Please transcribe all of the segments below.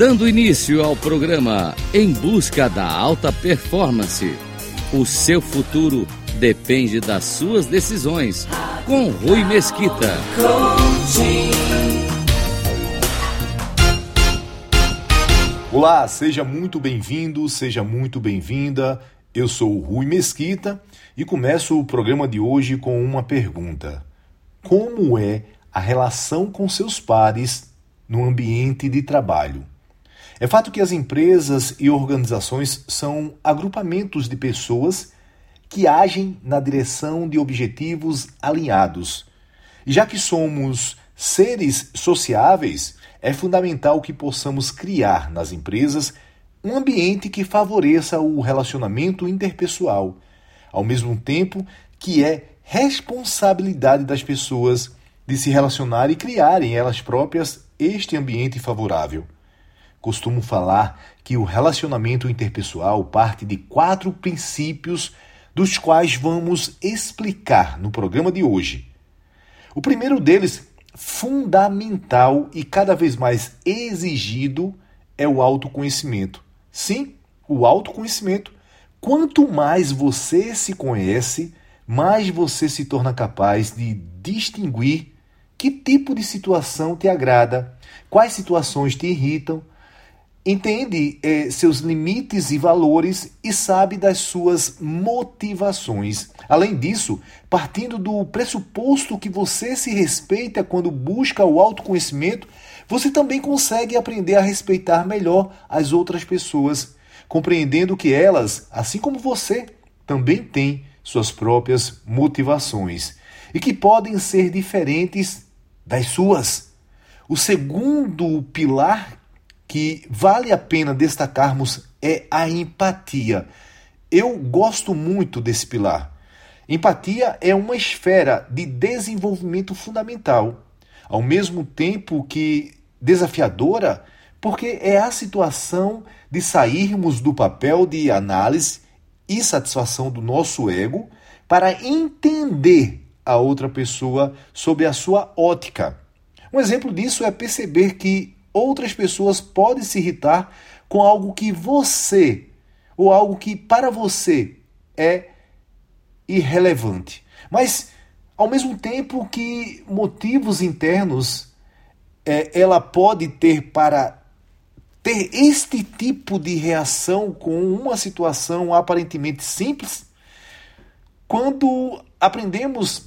Dando início ao programa Em Busca da Alta Performance. O seu futuro depende das suas decisões. Com Rui Mesquita. Olá, seja muito bem-vindo, seja muito bem-vinda. Eu sou o Rui Mesquita e começo o programa de hoje com uma pergunta: Como é a relação com seus pares no ambiente de trabalho? É fato que as empresas e organizações são agrupamentos de pessoas que agem na direção de objetivos alinhados. E já que somos seres sociáveis, é fundamental que possamos criar nas empresas um ambiente que favoreça o relacionamento interpessoal, ao mesmo tempo que é responsabilidade das pessoas de se relacionar e criarem elas próprias este ambiente favorável. Costumo falar que o relacionamento interpessoal parte de quatro princípios, dos quais vamos explicar no programa de hoje. O primeiro deles, fundamental e cada vez mais exigido, é o autoconhecimento. Sim, o autoconhecimento. Quanto mais você se conhece, mais você se torna capaz de distinguir que tipo de situação te agrada, quais situações te irritam, entende eh, seus limites e valores e sabe das suas motivações. Além disso, partindo do pressuposto que você se respeita quando busca o autoconhecimento, você também consegue aprender a respeitar melhor as outras pessoas, compreendendo que elas, assim como você, também têm suas próprias motivações e que podem ser diferentes das suas. O segundo pilar que vale a pena destacarmos é a empatia. Eu gosto muito desse pilar. Empatia é uma esfera de desenvolvimento fundamental, ao mesmo tempo que desafiadora, porque é a situação de sairmos do papel de análise e satisfação do nosso ego para entender a outra pessoa sob a sua ótica. Um exemplo disso é perceber que outras pessoas podem se irritar com algo que você ou algo que para você é irrelevante. Mas ao mesmo tempo que motivos internos é, ela pode ter para ter este tipo de reação com uma situação aparentemente simples, quando aprendemos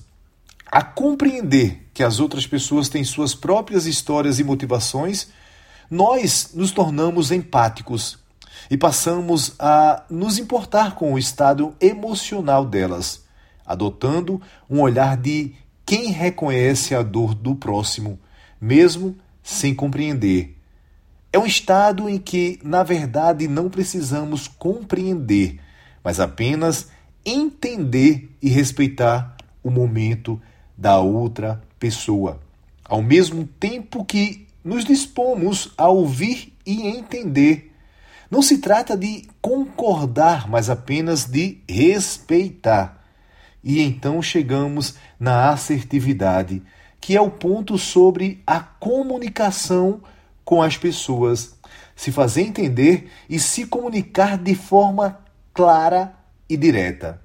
a compreender que as outras pessoas têm suas próprias histórias e motivações, nós nos tornamos empáticos e passamos a nos importar com o estado emocional delas, adotando um olhar de quem reconhece a dor do próximo, mesmo sem compreender. É um estado em que, na verdade, não precisamos compreender, mas apenas entender e respeitar o momento da outra pessoa, ao mesmo tempo que nos dispomos a ouvir e entender. Não se trata de concordar, mas apenas de respeitar. E então chegamos na assertividade, que é o ponto sobre a comunicação com as pessoas, se fazer entender e se comunicar de forma clara e direta.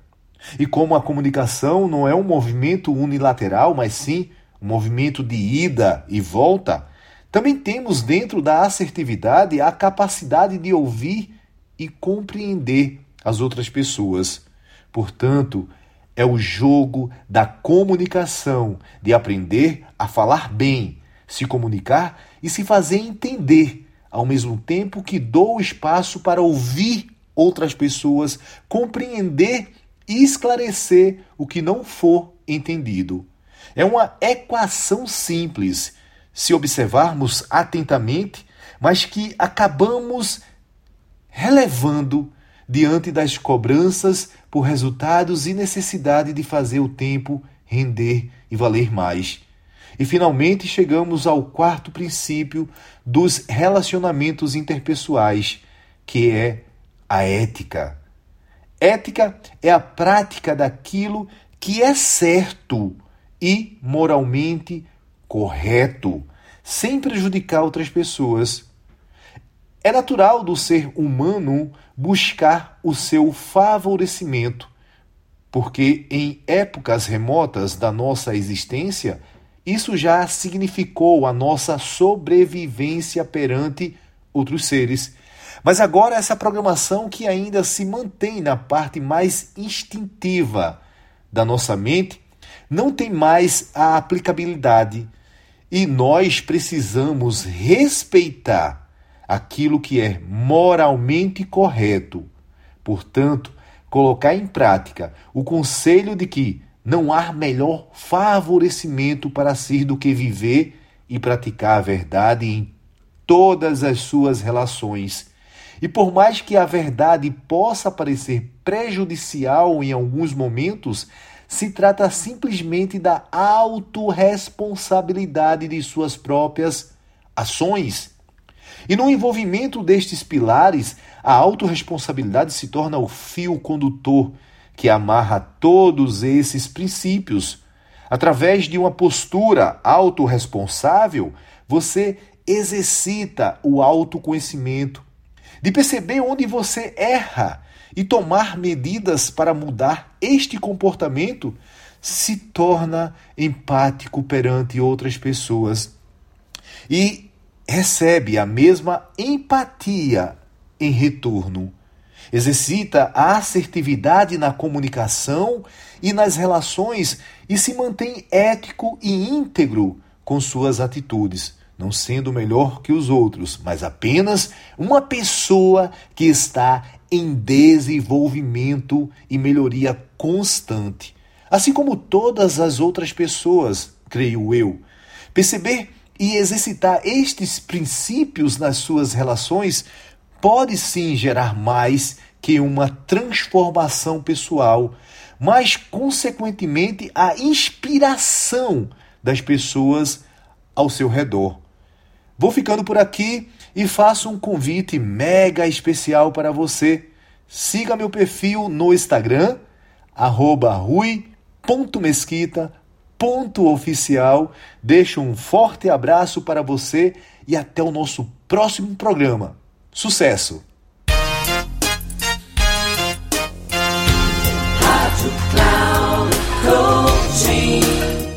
E como a comunicação não é um movimento unilateral, mas sim um movimento de ida e volta, também temos dentro da assertividade a capacidade de ouvir e compreender as outras pessoas. Portanto, é o jogo da comunicação, de aprender a falar bem, se comunicar e se fazer entender, ao mesmo tempo que dou espaço para ouvir outras pessoas, compreender e esclarecer o que não for entendido. É uma equação simples, se observarmos atentamente, mas que acabamos relevando diante das cobranças por resultados e necessidade de fazer o tempo render e valer mais. E finalmente chegamos ao quarto princípio dos relacionamentos interpessoais, que é a ética. Ética é a prática daquilo que é certo e moralmente correto, sem prejudicar outras pessoas. É natural do ser humano buscar o seu favorecimento, porque em épocas remotas da nossa existência, isso já significou a nossa sobrevivência perante outros seres. Mas agora essa programação que ainda se mantém na parte mais instintiva da nossa mente não tem mais a aplicabilidade e nós precisamos respeitar aquilo que é moralmente correto. Portanto, colocar em prática o conselho de que não há melhor favorecimento para si do que viver e praticar a verdade em todas as suas relações. E por mais que a verdade possa parecer prejudicial em alguns momentos, se trata simplesmente da autorresponsabilidade de suas próprias ações. E no envolvimento destes pilares, a autorresponsabilidade se torna o fio condutor que amarra todos esses princípios. Através de uma postura autorresponsável, você exercita o autoconhecimento, de perceber onde você erra e tomar medidas para mudar este comportamento, se torna empático perante outras pessoas e recebe a mesma empatia em retorno. Exercita a assertividade na comunicação e nas relações e se mantém ético e íntegro com suas atitudes não sendo melhor que os outros, mas apenas uma pessoa que está em desenvolvimento e melhoria constante, assim como todas as outras pessoas, creio eu. Perceber e exercitar estes princípios nas suas relações pode sim gerar mais que uma transformação pessoal, mas, consequentemente, a inspiração das pessoas ao seu redor. Vou ficando por aqui e faço um convite mega especial para você. Siga meu perfil no Instagram, rui.mesquita.oficial. Deixo um forte abraço para você e até o nosso próximo programa. Sucesso!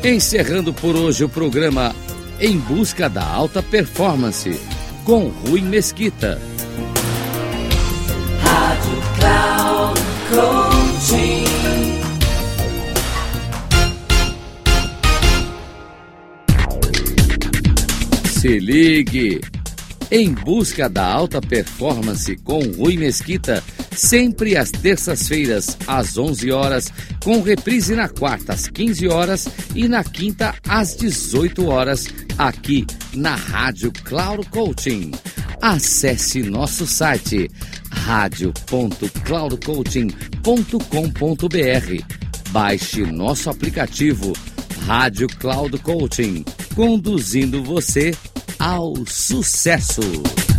Encerrando por hoje o programa em busca da alta performance, com Rui Mesquita. Rádio Cloud Coaching. Se ligue! Em busca da alta performance com Rui Mesquita sempre às terças-feiras, às 11 horas, com reprise na quarta às 15 horas e na quinta às 18 horas, aqui na Rádio Cloud Coaching. Acesse nosso site radio.cloudcoaching.com.br. Baixe nosso aplicativo Rádio Cloud Coaching, conduzindo você ao sucesso.